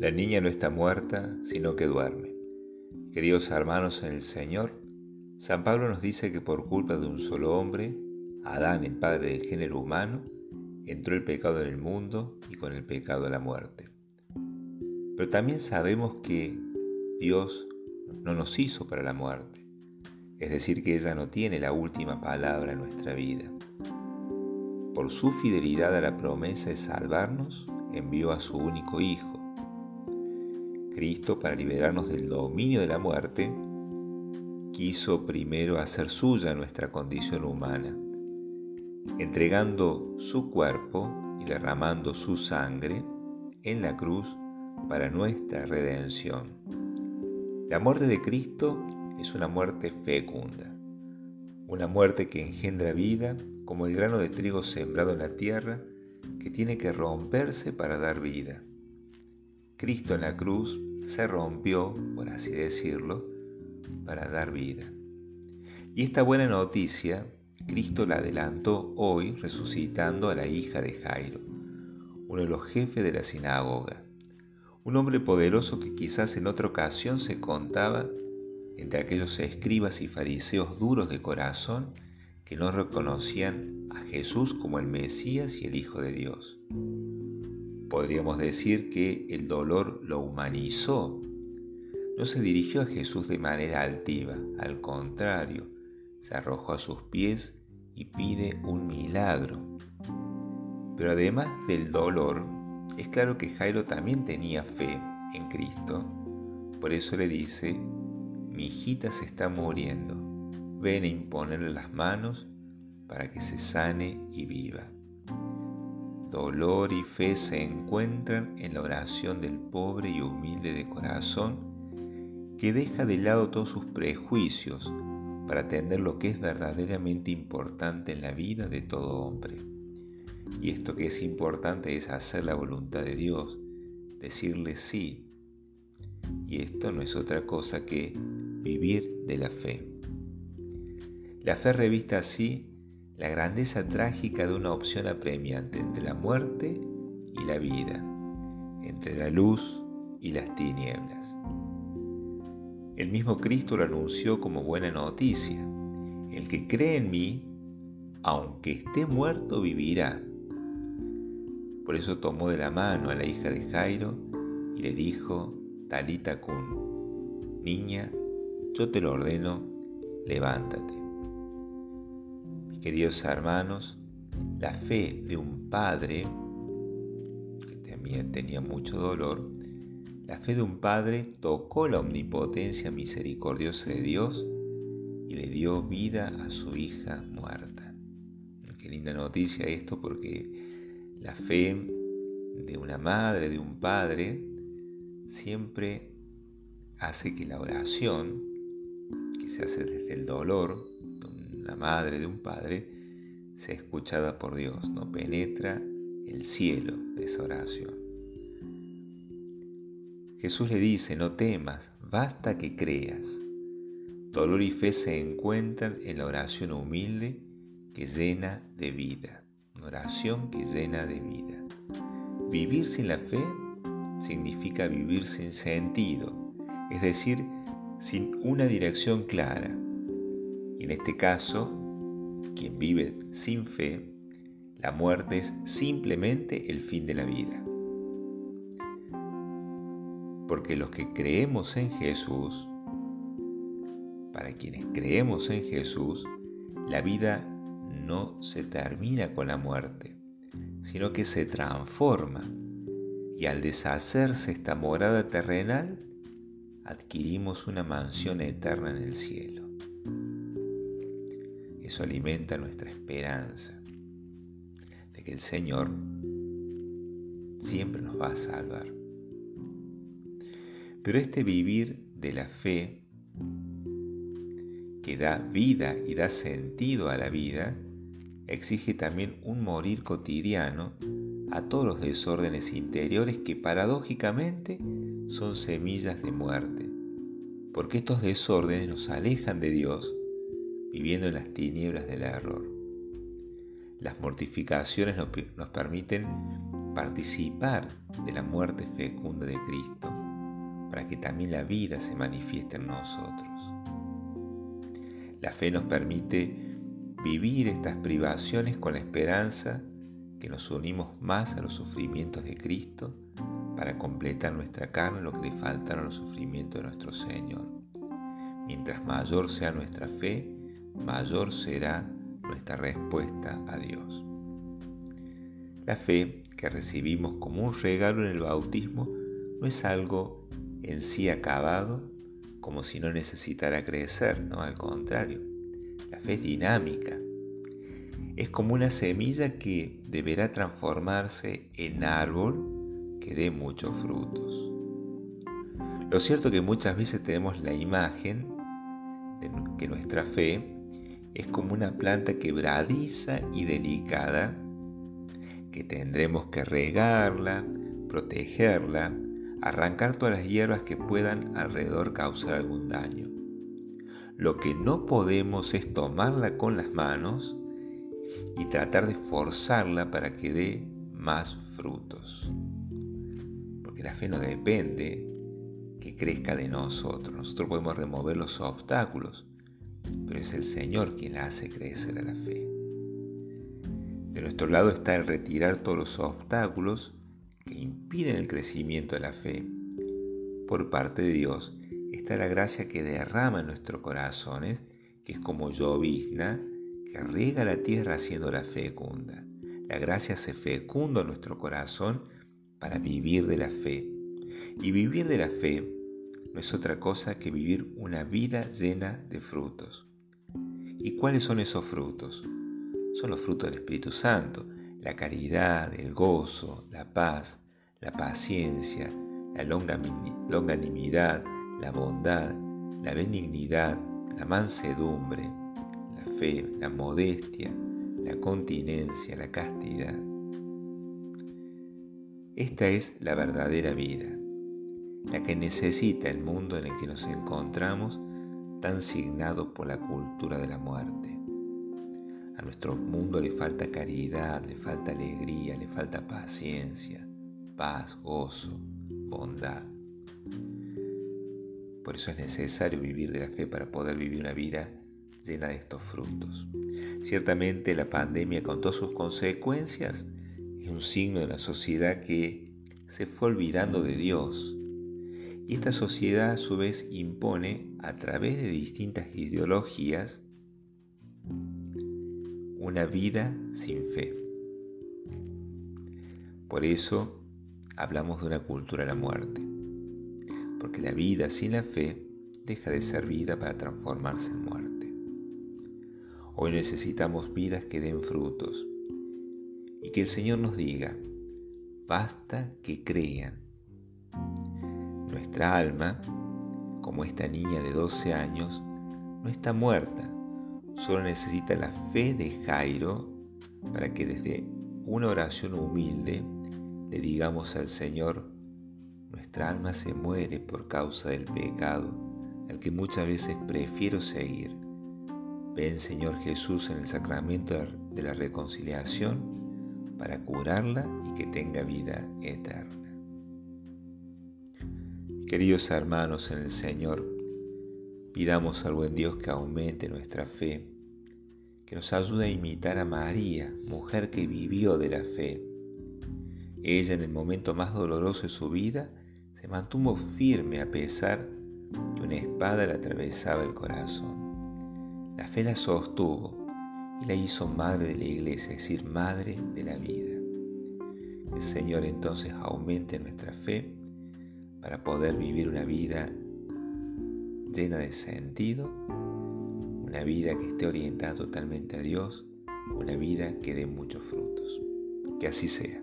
La niña no está muerta, sino que duerme. Queridos hermanos en el Señor, San Pablo nos dice que por culpa de un solo hombre, Adán, el padre del género humano, entró el pecado en el mundo y con el pecado la muerte. Pero también sabemos que Dios no nos hizo para la muerte, es decir, que ella no tiene la última palabra en nuestra vida. Por su fidelidad a la promesa de salvarnos, envió a su único Hijo, Cristo, para liberarnos del dominio de la muerte, quiso primero hacer suya nuestra condición humana, entregando su cuerpo y derramando su sangre en la cruz para nuestra redención. La muerte de Cristo es una muerte fecunda, una muerte que engendra vida como el grano de trigo sembrado en la tierra que tiene que romperse para dar vida. Cristo en la cruz se rompió, por así decirlo, para dar vida. Y esta buena noticia, Cristo la adelantó hoy resucitando a la hija de Jairo, uno de los jefes de la sinagoga, un hombre poderoso que quizás en otra ocasión se contaba entre aquellos escribas y fariseos duros de corazón que no reconocían a Jesús como el Mesías y el Hijo de Dios. Podríamos decir que el dolor lo humanizó. No se dirigió a Jesús de manera altiva, al contrario, se arrojó a sus pies y pide un milagro. Pero además del dolor, es claro que Jairo también tenía fe en Cristo. Por eso le dice, mi hijita se está muriendo, ven a imponerle las manos para que se sane y viva. Dolor y fe se encuentran en la oración del pobre y humilde de corazón que deja de lado todos sus prejuicios para atender lo que es verdaderamente importante en la vida de todo hombre. Y esto que es importante es hacer la voluntad de Dios, decirle sí. Y esto no es otra cosa que vivir de la fe. La fe revista así la grandeza trágica de una opción apremiante entre la muerte y la vida, entre la luz y las tinieblas. El mismo Cristo lo anunció como buena noticia. El que cree en mí, aunque esté muerto, vivirá. Por eso tomó de la mano a la hija de Jairo y le dijo, Talita Kun, niña, yo te lo ordeno, levántate. Queridos hermanos, la fe de un padre, que también tenía mucho dolor, la fe de un padre tocó la omnipotencia misericordiosa de Dios y le dio vida a su hija muerta. Qué linda noticia esto porque la fe de una madre, de un padre, siempre hace que la oración, que se hace desde el dolor, la madre de un padre, sea escuchada por Dios, no penetra el cielo de esa oración. Jesús le dice, no temas, basta que creas. Dolor y fe se encuentran en la oración humilde que llena de vida, una oración que llena de vida. Vivir sin la fe significa vivir sin sentido, es decir, sin una dirección clara, y en este caso, quien vive sin fe, la muerte es simplemente el fin de la vida. Porque los que creemos en Jesús, para quienes creemos en Jesús, la vida no se termina con la muerte, sino que se transforma y al deshacerse esta morada terrenal, adquirimos una mansión eterna en el cielo. Eso alimenta nuestra esperanza de que el Señor siempre nos va a salvar. Pero este vivir de la fe que da vida y da sentido a la vida, exige también un morir cotidiano a todos los desórdenes interiores que paradójicamente son semillas de muerte, porque estos desórdenes nos alejan de Dios viviendo en las tinieblas del error. Las mortificaciones nos, permiten participar de la muerte fecunda de Cristo para que también la vida se manifieste en nosotros. La fe nos permite vivir estas privaciones con la esperanza que nos unimos más a los sufrimientos de Cristo para completar nuestra carne lo que le faltaron los sufrimientos de nuestro Señor. Mientras mayor sea nuestra fe, mayor será nuestra respuesta a Dios. La fe que recibimos como un regalo en el bautismo no es algo en sí acabado, como si no necesitara crecer, no, al contrario. La fe es dinámica. Es como una semilla que deberá transformarse en árbol que dé muchos frutos. Lo cierto es que muchas veces tenemos la imagen de que nuestra fe es como una planta quebradiza y delicada que tendremos que regarla, protegerla, arrancar todas las hierbas que puedan alrededor causar algún daño. Lo que no podemos es tomarla con las manos y tratar de forzarla para que dé más frutos. Porque la fe no depende que crezca de nosotros. Nosotros podemos remover los obstáculos, pero es el Señor quien hace crecer a la fe. De nuestro lado está el retirar todos los obstáculos que impiden el crecimiento de la fe. Por parte de Dios está la gracia que derrama en nuestros corazones, que es como llovizna, que riega la tierra haciendo la fecunda. La gracia se fecunda en nuestro corazón para vivir de la fe. Y vivir de la fe no es otra cosa que vivir una vida llena de frutos. ¿Y cuáles son esos frutos? son los frutos del Espíritu Santo, la caridad, el gozo, la paz, la paciencia, la longanimidad, la bondad, la benignidad, la mansedumbre, la fe, la modestia, la continencia, la castidad. Esta es la verdadera vida, la que necesita el mundo en el que nos encontramos tan signado por la cultura de la muerte. A nuestro mundo le falta caridad, le falta alegría, le falta paciencia, paz, gozo, bondad. Por eso es necesario vivir de la fe para poder vivir una vida llena de estos frutos. Ciertamente la pandemia con todas sus consecuencias es un signo de una sociedad que se fue olvidando de Dios. Y esta sociedad a su vez impone a través de distintas ideologías una vida sin fe. Por eso hablamos de una cultura de la muerte, porque la vida sin la fe deja de ser vida para transformarse en muerte. Hoy necesitamos vidas que den frutos y que el Señor nos diga, basta que crean. Nuestra alma, como esta niña de 12 años, no está muerta, Solo necesita la fe de Jairo para que desde una oración humilde le digamos al Señor, nuestra alma se muere por causa del pecado, al que muchas veces prefiero seguir. Ven Señor Jesús en el sacramento de la reconciliación para curarla y que tenga vida eterna. Queridos hermanos en el Señor, Pidamos al buen Dios que aumente nuestra fe, que nos ayude a imitar a María, mujer que vivió de la fe. Ella en el momento más doloroso de su vida se mantuvo firme a pesar que una espada le atravesaba el corazón. La fe la sostuvo y la hizo madre de la iglesia, es decir, madre de la vida. El Señor entonces aumente nuestra fe para poder vivir una vida llena de sentido, una vida que esté orientada totalmente a Dios, una vida que dé muchos frutos. Que así sea.